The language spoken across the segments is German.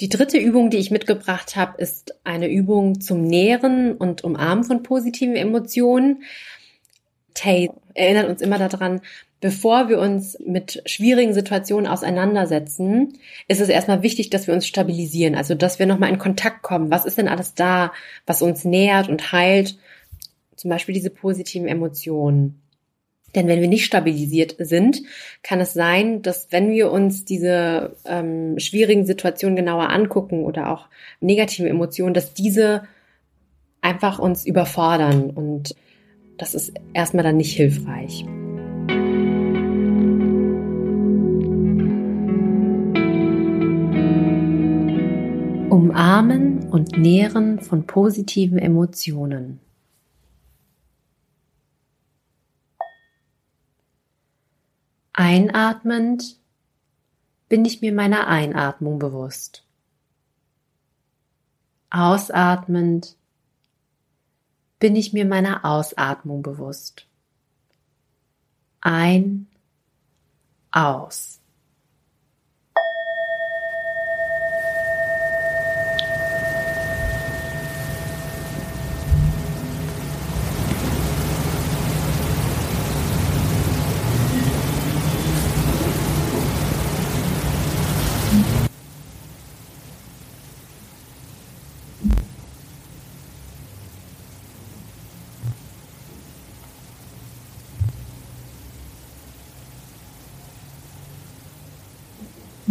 Die dritte Übung, die ich mitgebracht habe, ist eine Übung zum Nähren und Umarmen von positiven Emotionen. Tay erinnert uns immer daran, bevor wir uns mit schwierigen Situationen auseinandersetzen, ist es erstmal wichtig, dass wir uns stabilisieren, also dass wir nochmal in Kontakt kommen. Was ist denn alles da, was uns nährt und heilt? Zum Beispiel diese positiven Emotionen. Denn wenn wir nicht stabilisiert sind, kann es sein, dass wenn wir uns diese ähm, schwierigen Situationen genauer angucken oder auch negative Emotionen, dass diese einfach uns überfordern und das ist erstmal dann nicht hilfreich. Umarmen und Nähren von positiven Emotionen. Einatmend bin ich mir meiner Einatmung bewusst. Ausatmend bin ich mir meiner Ausatmung bewusst. Ein, aus.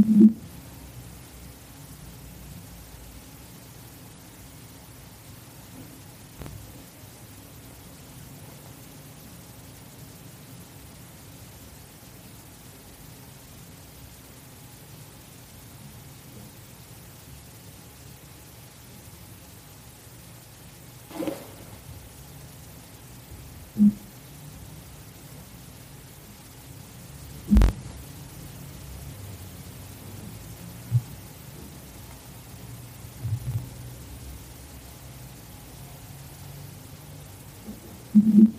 Mm-hmm. Mm-hmm.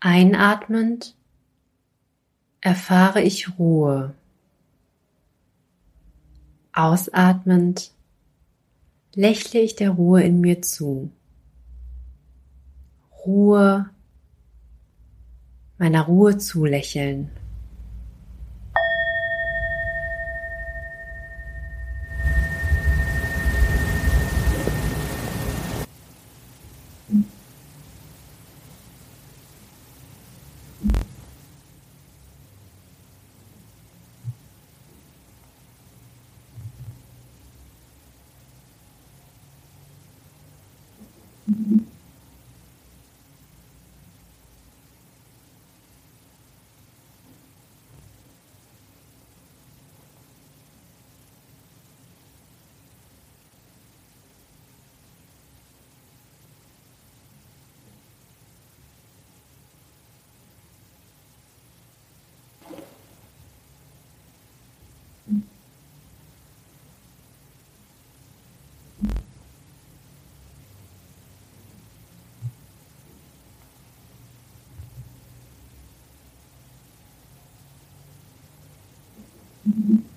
Einatmend erfahre ich Ruhe. Ausatmend lächle ich der Ruhe in mir zu. Ruhe, meiner Ruhe zulächeln. Mhm. Mm-hmm.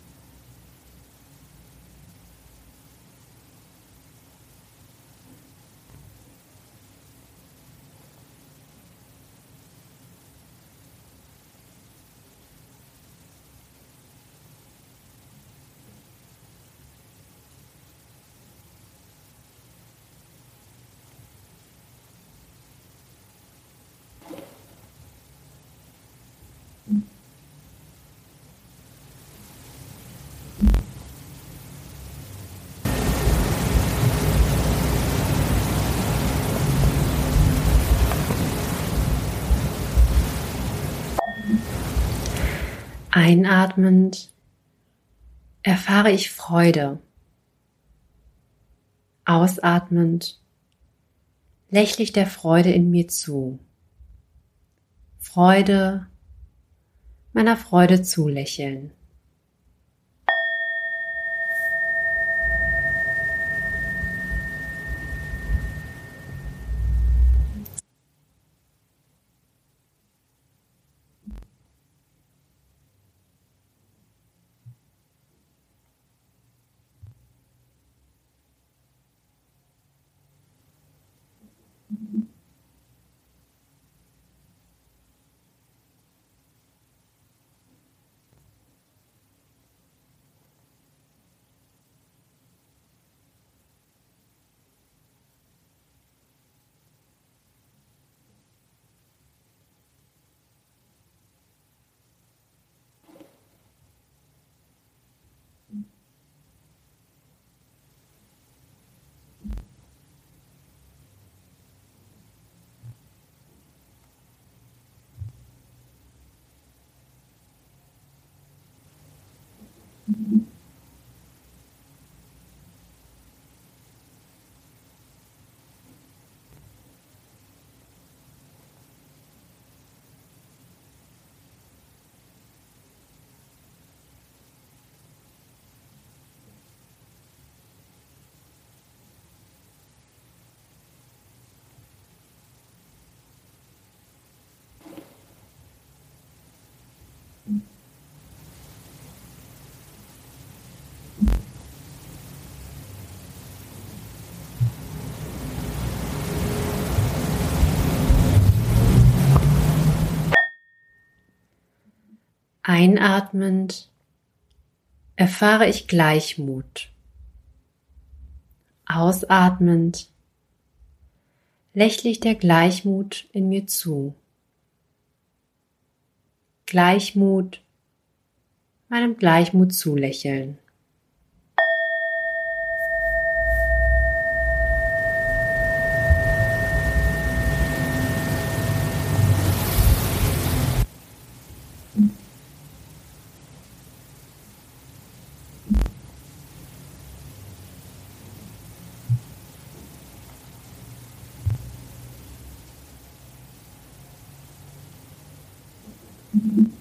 Einatmend erfahre ich Freude. Ausatmend lächle ich der Freude in mir zu. Freude, meiner Freude zulächeln. Einatmend erfahre ich Gleichmut. Ausatmend lächle ich der Gleichmut in mir zu. Gleichmut, meinem Gleichmut zulächeln. Mm-hmm.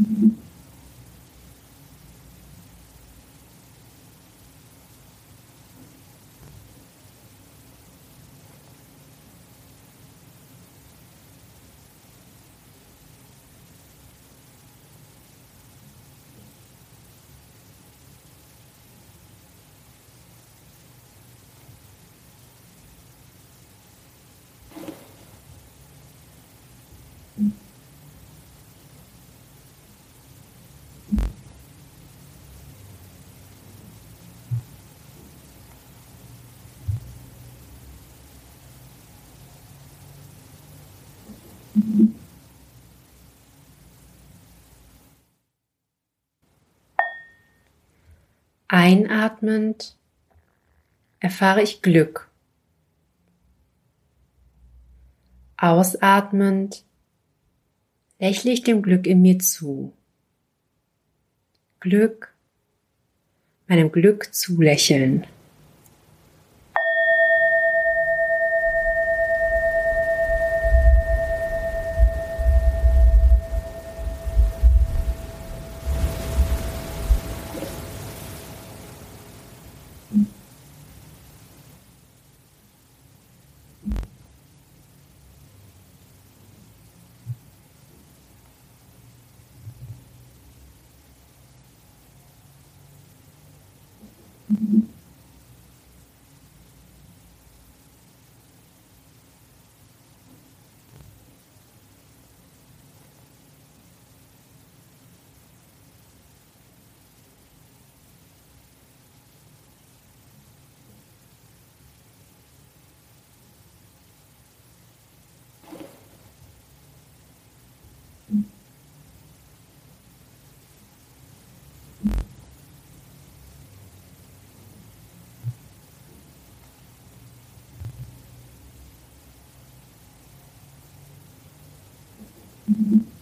Mm-hmm. Einatmend erfahre ich Glück. Ausatmend lächle ich dem Glück in mir zu. Glück, meinem Glück zulächeln. Mm-hmm. Mm-hmm.